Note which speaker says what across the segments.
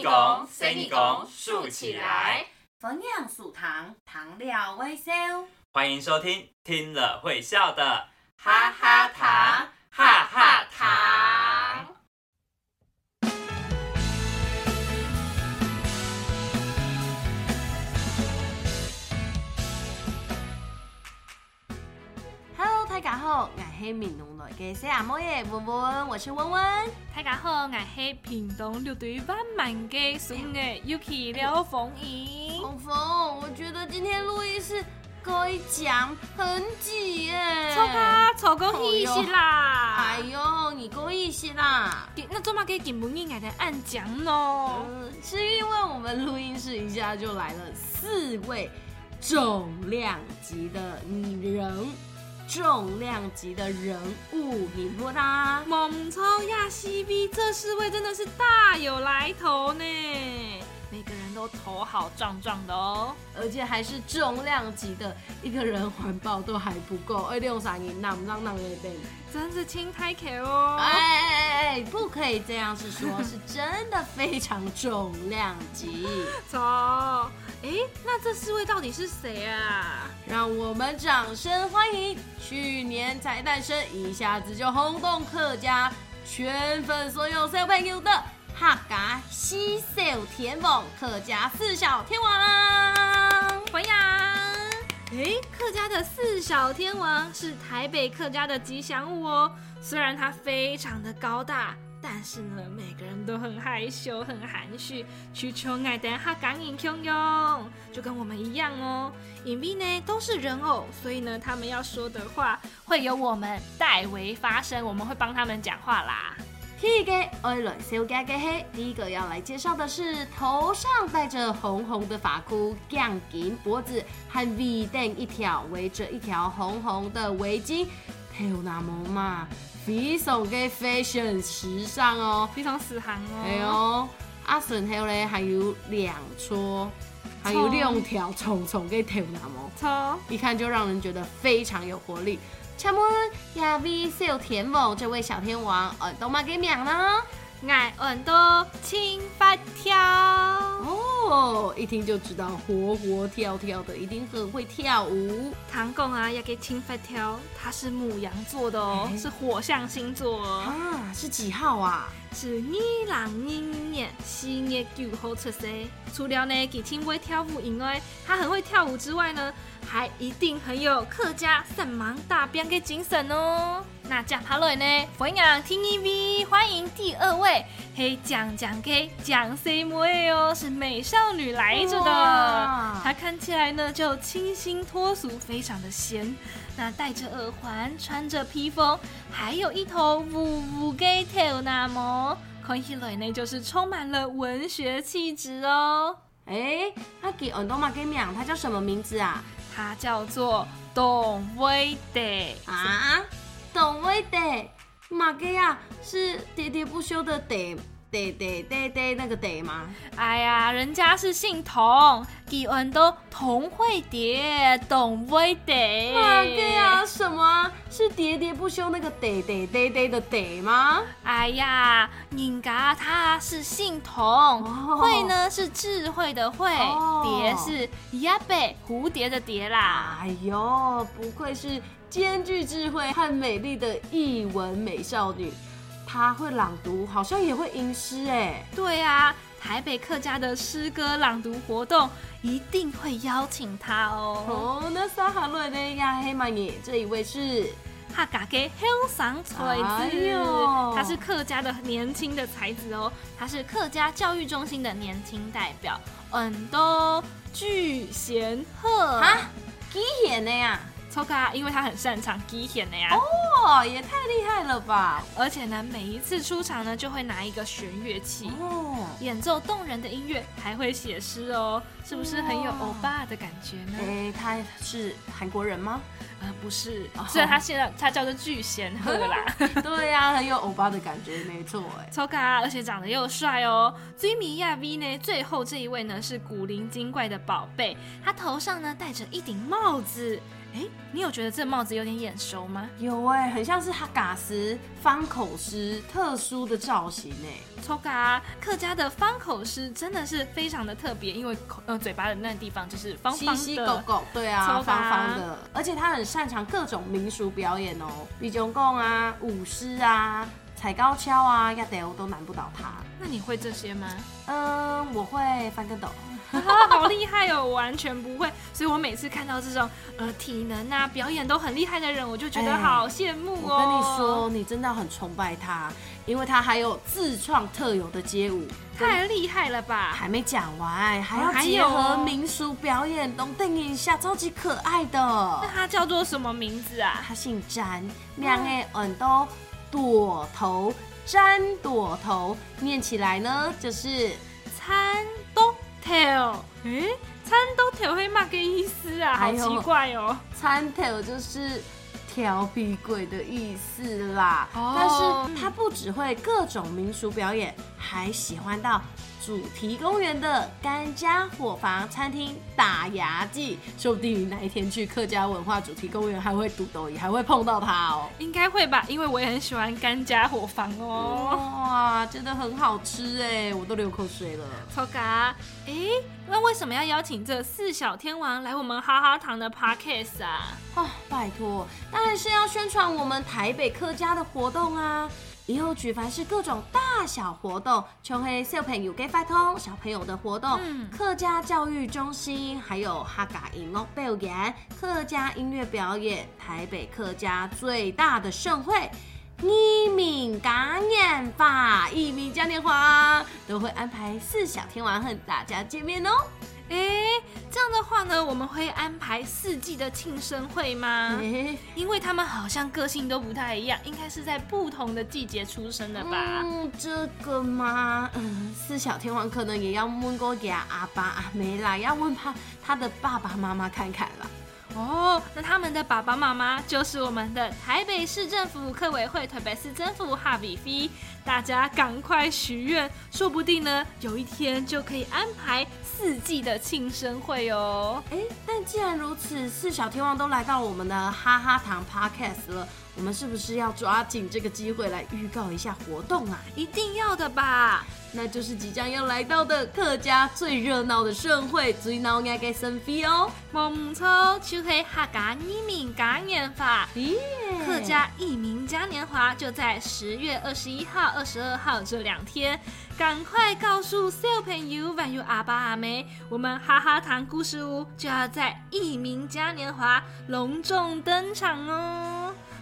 Speaker 1: 你讲，随你讲，竖起来。
Speaker 2: 粉样素糖，糖料微笑。
Speaker 1: 欢迎收听，听了会笑的哈哈糖，哈哈
Speaker 2: 我是闽南来嘅小阿妹耶文文，我是文文。
Speaker 3: 大家好，我是屏东六队万万嘅孙嘅 Yuki 廖凤仪。
Speaker 2: 峰峰，我觉得今天录音室可以讲很挤耶。
Speaker 3: 错卡错过一些啦。
Speaker 2: 哎呦，你够意思啦。
Speaker 3: 那做嘛给金文英来的按讲咯？
Speaker 2: 嗯，是因为我们录音室一下就来了四位重量级的女人，重量级的人物，你说啦？
Speaker 3: 猛超亚西比这四位真的是大有来头呢，每个人都头好壮壮的哦。
Speaker 2: 而且还是重量级的，一个人环保都还不够，二六三银让让让的等。
Speaker 3: 真是轻太可哦！
Speaker 2: 哎哎哎哎，不可以这样是说，是真的非常重量级。
Speaker 3: 走，哎，那这四位到底是谁啊？
Speaker 2: 让我们掌声欢迎去年才诞生，一下子就轰动客家圈粉所有小朋友的客家西小天王，客家四小天王。
Speaker 3: 欢迎！哎，客家的四小天王是台北客家的吉祥物哦。虽然它非常的高大，但是呢，每个人都很害羞、很含蓄，去求爱的哈港影汹涌，就跟我们一样哦。影币呢都是人偶，所以呢，他们要说的话会由我们代为发声，我们会帮他们讲话啦。
Speaker 2: 第一个爱来小家嘅黑，第一个要来介绍的是头上戴着红红的发箍，杠紧脖子和 V 顶一条，围着一条红红的围巾，头那么嘛，非常嘅 fashion 时尚哦。
Speaker 3: 非常时行哦。
Speaker 2: 哎呦，阿顺后咧还有两撮，还有六条虫虫嘅头那么，
Speaker 3: 错。
Speaker 2: 一看就让人觉得非常有活力。请问亚 V 小天王这位小天王耳朵嘛给秒呢？
Speaker 3: 爱耳朵轻发跳。
Speaker 2: 哦，一听就知道活活跳跳的，一定很会跳舞。
Speaker 3: 唐贡啊，要给青发跳，他是母羊座的哦，
Speaker 2: 哎
Speaker 3: 是火象星座哦，
Speaker 2: 啊，是几号啊？
Speaker 3: 是二零二年四月九号出生。除了呢，给青飞跳舞以外，他很会跳舞之外呢，还一定很有客家三芒大兵的精神哦。那接下来呢，欢迎听 EV，欢迎第二位，嘿讲讲给蒋 C 妹哦，是美少女来着的。她看起来呢就清新脱俗，非常的仙。那戴着耳环，穿着披风，还有一头呜呜给头那么，看起来呢就是充满了文学气质哦。
Speaker 2: 哎，那给耳朵嘛给名，他叫什么名字啊？
Speaker 3: 它叫做董威德
Speaker 2: 啊，董威德，玛格亚，是喋喋不休的德喋喋喋喋那个得吗？
Speaker 3: 哎呀，人家是姓童，给文都童会蝶，董威德。
Speaker 2: 马给呀，什么啊？是喋喋不休那个得得得得的得吗？
Speaker 3: 哎呀，人家他是姓童，
Speaker 2: 哦
Speaker 3: 慧呢是智慧的慧，
Speaker 2: 哦
Speaker 3: 蝶是鸭背蝴蝶的蝶啦。
Speaker 2: 哎呦，不愧是兼具智慧和美丽的艺文美少女，她会朗读，好像也会吟诗哎。
Speaker 3: 对啊，台北客家的诗歌朗读活动一定会邀请他哦。
Speaker 2: 哦，那撒哈瑞的呀，黑马耶，这一位是
Speaker 3: 哈嘎给香赏才
Speaker 2: 哎
Speaker 3: 子，
Speaker 2: 呦
Speaker 3: 他是客家的年轻的才子哦，他是客家教育中心的年轻代表，嗯，都巨贤鹤
Speaker 2: 啊，基贤的呀。
Speaker 3: 抽卡，因为他很擅长基贤的呀。
Speaker 2: 哦，也太厉害了吧！
Speaker 3: 而且呢，每一次出场呢，就会拿一个弦乐器，
Speaker 2: 哦，
Speaker 3: 演奏动人的音乐，还会写诗哦，是不是很有
Speaker 2: 哇
Speaker 3: 欧巴的感觉呢？
Speaker 2: 哎，他是韩国人吗？
Speaker 3: 呃，不是
Speaker 2: 哦，
Speaker 3: 虽然他现在他叫做巨贤赫啦，
Speaker 2: 对呀、很有欧巴的感觉，没错哎。
Speaker 3: 超可爱，而且长得又帅哦。追米亚 V 呢，最后这一位呢是古灵精怪的宝贝，他头上呢戴着一顶帽子，哎，你有觉得这帽子有点眼熟吗？
Speaker 2: 有哎，很像是哈嘎斯方口狮特殊的造型哎。
Speaker 3: 抽嘎，客家的方口狮真的是非常的特别，因为口呃嘴巴的那地方就是方方的，
Speaker 2: 狗狗，对啊，方方的，而且他很擅长各种民俗表演哦，比中共啊，舞狮啊。踩高跷啊，亚德都难不倒他。
Speaker 3: 那你会这些吗？
Speaker 2: 嗯，我会翻跟斗，
Speaker 3: 好厉害哦！完全不会，所以我每次看到这种呃体能啊表演都很厉害的人，我就觉得好羡慕哦。
Speaker 2: 我跟你说，你真的很崇拜他，因为他还有自创特有的街舞，
Speaker 3: 太厉害了吧！
Speaker 2: 还没讲完，还要结合民俗表演，东定一下，超级可爱的。
Speaker 3: 那他叫做什么名字啊？
Speaker 2: 他姓詹，两个耳朵。朵头粘朵头，念起来呢就是
Speaker 3: 参多头。哎，参多头会骂个意思啊？好奇怪哦。
Speaker 2: 餐 tail 就是调皮鬼的意思啦。哦。但是他不只会各种民俗表演，还喜欢到。主题公园的甘家伙房餐厅打牙祭，说不定哪一天去客家文化主题公园还会堵斗椅，还会碰到它哦。
Speaker 3: 应该会吧，因为我也很喜欢甘家伙房哦。
Speaker 2: 哇，真的很好吃哎，我都流口水了。
Speaker 3: 超嘎，哎，那为什么要邀请这四小天王来我们哈哈堂的 podcast 啊？
Speaker 2: 哦，拜托，当然是要宣传我们台北客家的活动啊。以后举凡是各种大小活动，琼黑小朋友给发通小朋友的活动，客家教育中心，还有哈嘎音乐表演、客家音乐表演，台北客家最大的盛会——移民嘉年华，移民嘉年华都会安排四小天王和大家见面哦。
Speaker 3: 哎，这样的话呢，我们会安排四季的庆生会吗？因为他们好像个性都不太一样，应该是在不同的季节出生的吧？
Speaker 2: 嗯，这个吗？嗯，四小天王可能也要问过给阿爸阿梅啦，要问他他的爸爸妈妈看看啦。
Speaker 3: 哦，那他们的爸爸妈妈就是我们的台北市政府客委会台北市政府哈比菲，大家赶快许愿，说不定呢有一天就可以安排四季的庆生会哦。
Speaker 2: 哎，但既然如此，四小天王都来到我们的哈哈糖 Podcast 了。我们是不是要抓紧这个机会来预告一下活动啊？
Speaker 3: 一定要的吧！
Speaker 2: 那就是即将要来到的客家最热闹的盛会——最闹爱的盛会哦！
Speaker 3: 冇错，就是客家移民嘉年华。咦，客家移民嘉年华就在十月二十一号、二十二号这两天，赶快告诉小朋友还有阿爸阿妹，我们哈哈糖故事屋就要在移民嘉年华隆重登场哦！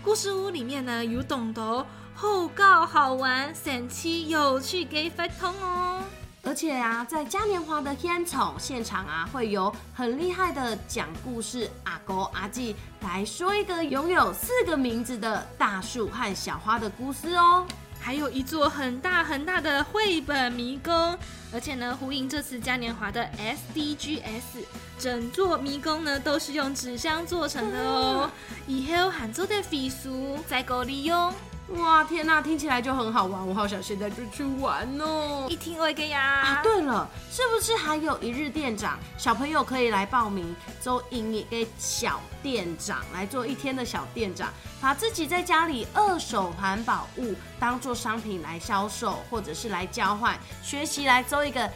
Speaker 3: 故事屋里面呢有懂得后告好玩、神奇有趣给发通哦。
Speaker 2: 而且啊，在嘉年华的天草现场啊，会有很厉害的讲故事阿哥阿姐来说一个拥有四个名字的大树和小花的故事哦。
Speaker 3: 还有一座很大很大的绘本迷宫，而且呢，呼应这次嘉年华的 SDGs，整座迷宫呢都是用纸箱做成的哦。以后喊做的飞书再够利用。
Speaker 2: 哇，天哪，听起来就很好玩，我好想现在就去玩哦！
Speaker 3: 一听我给呀。
Speaker 2: 啊，对了，是不是还有一日店长？小朋友可以来报名，做营业给小店长来做一天的小店长，把自己在家里二手环保物当做商品来销售，或者是来交换，学习来做一个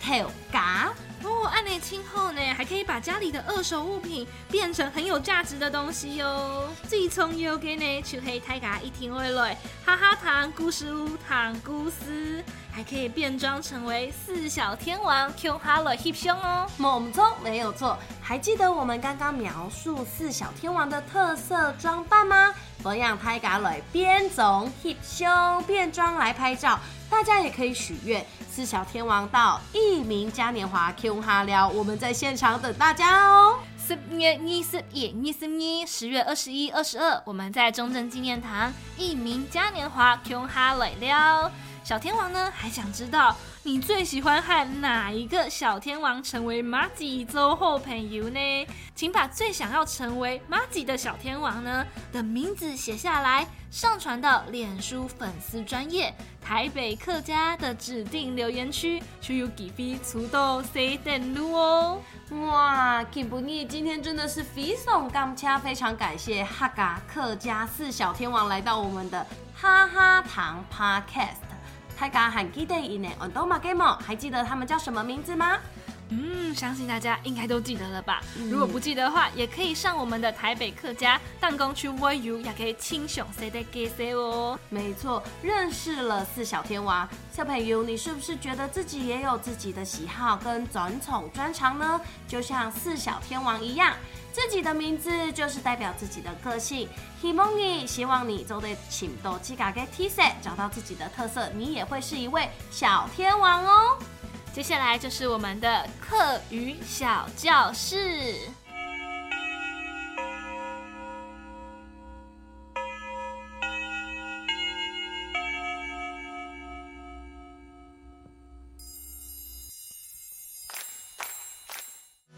Speaker 2: tail 嘎。
Speaker 3: 哦，按内清后呢，还可以把家里的二手物品变成很有价值的东西哟。自从有给呢，去黑太家一听回来，哈哈糖故事屋糖故事，还可以变装成为四小天王，Q 哈了 hip 胸哦。
Speaker 2: 猛冲没有错，还记得我们刚刚描述四小天王的特色装扮吗？不让太家来变种 hip 胸变装来拍照。大家也可以许愿，四小天王到一名嘉年华 Q 哈聊，我们在现场等大家哦。
Speaker 3: 十月二十一、二十二，十月二十一、二十二，我们在中正纪念堂一名嘉年华 Q 哈来了。小天王呢还想知道你最喜欢和哪一个小天王成为马吉周后朋友呢？请把最想要成为马吉的小天王呢的名字写下来，上传到脸书粉丝专业台北客家的指定留言区，就有几飞出到 C 登录哦。
Speaker 2: 哇，Kim 不腻，今天真的是非常感谢，非常感谢哈嘎客家四小天王来到我们的哈哈堂 Podcast。大家还记得伊呢？很多马 game 还记得他们叫什么名字吗？
Speaker 3: 嗯，相信大家应该都记得了吧？如果不记得的话，也可以上我们的台北客家弹弓区 w o 也可以轻松 say 的 g say 哦。
Speaker 2: 没错，认识了四小天王，小朋友，你是不是觉得自己也有自己的喜好跟转宠专长呢？就像四小天王一样，自己的名字就是代表自己的个性。希望你，希望你做的请多几个给 T 恤，找到自己的特色，你也会是一位小天王哦。
Speaker 3: 接下来就是我们的课余小教室。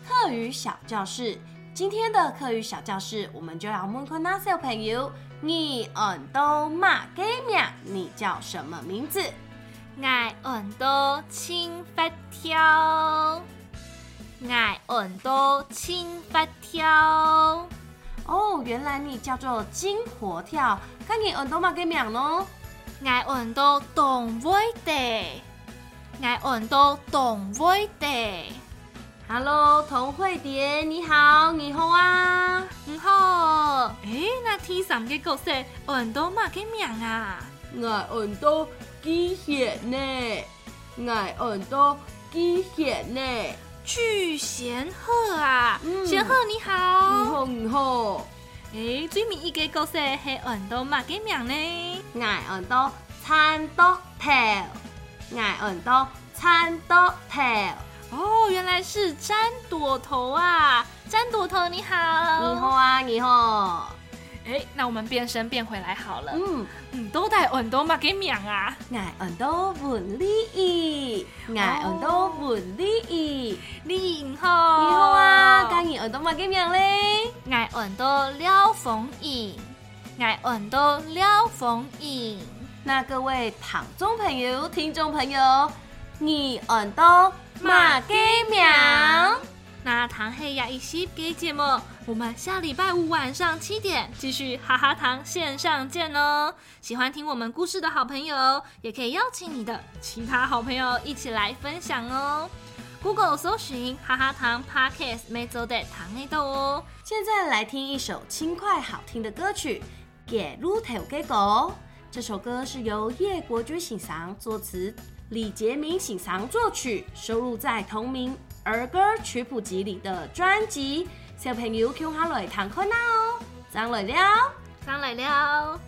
Speaker 2: 课余小教室，今天的课余小教室，我们就要问困那小朋友，你耳朵马给名，你叫什么名字？
Speaker 3: 爱耳朵轻发跳，爱耳朵轻发跳。
Speaker 2: 哦，原来你叫做金活跳，看你耳朵嘛给名咯？
Speaker 3: 爱耳朵动尾的，爱耳朵动尾的。
Speaker 2: Hello，童慧蝶，你好，你好啊，
Speaker 3: 你好。诶，那天上嘅角色耳朵嘛给名啊？
Speaker 2: 爱耳朵。巨蟹呢？爱耳朵鸡血呢？
Speaker 3: 巨贤鹤啊！贤鹤你好，
Speaker 2: 你好你好。
Speaker 3: 诶，最名一个角色系耳朵嘛？几名呢？
Speaker 2: 爱耳朵参多头，爱耳朵参多头。
Speaker 3: 哦，原来是詹朵头啊！詹朵头你好，
Speaker 2: 你好啊，你好。
Speaker 3: 哎，那我们变身变回来好了。嗯嗯，都带耳朵嘛给名啊！
Speaker 2: 爱耳朵不利益，爱耳朵不利益，
Speaker 3: 你好，
Speaker 2: 你好啊！今日耳朵嘛给名嘞？
Speaker 3: 爱耳朵廖凤英，爱耳朵廖凤英。
Speaker 2: 那各位堂中朋友、听众朋友，你耳朵嘛给名？
Speaker 3: 那唐黑呀一起给节目，我们下礼拜五晚上七点继续哈哈堂线上见哦！喜欢听我们故事的好朋友，也可以邀请你的其他好朋友一起来分享哦。Google 搜寻哈哈堂 Podcast 每周的糖内豆哦。
Speaker 2: 现在来听一首轻快好听的歌曲《Get Rude g e g o》。这首歌是由叶国军欣赏作词，李杰明欣赏作曲，收录在同名。儿歌曲谱集里的专辑，小朋友听下来弹看呐哦，上来了，
Speaker 3: 上来了。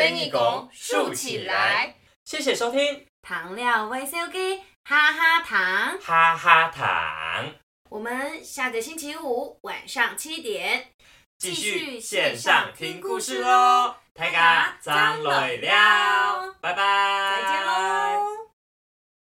Speaker 1: 生意拱竖起来。谢谢收听，
Speaker 2: 糖料微收鸡哈哈糖，
Speaker 1: 哈哈糖，
Speaker 2: 我们下个星期五晚上七点
Speaker 1: 继续线上听故事喽。大家张磊了，拜拜，
Speaker 2: 再见喽。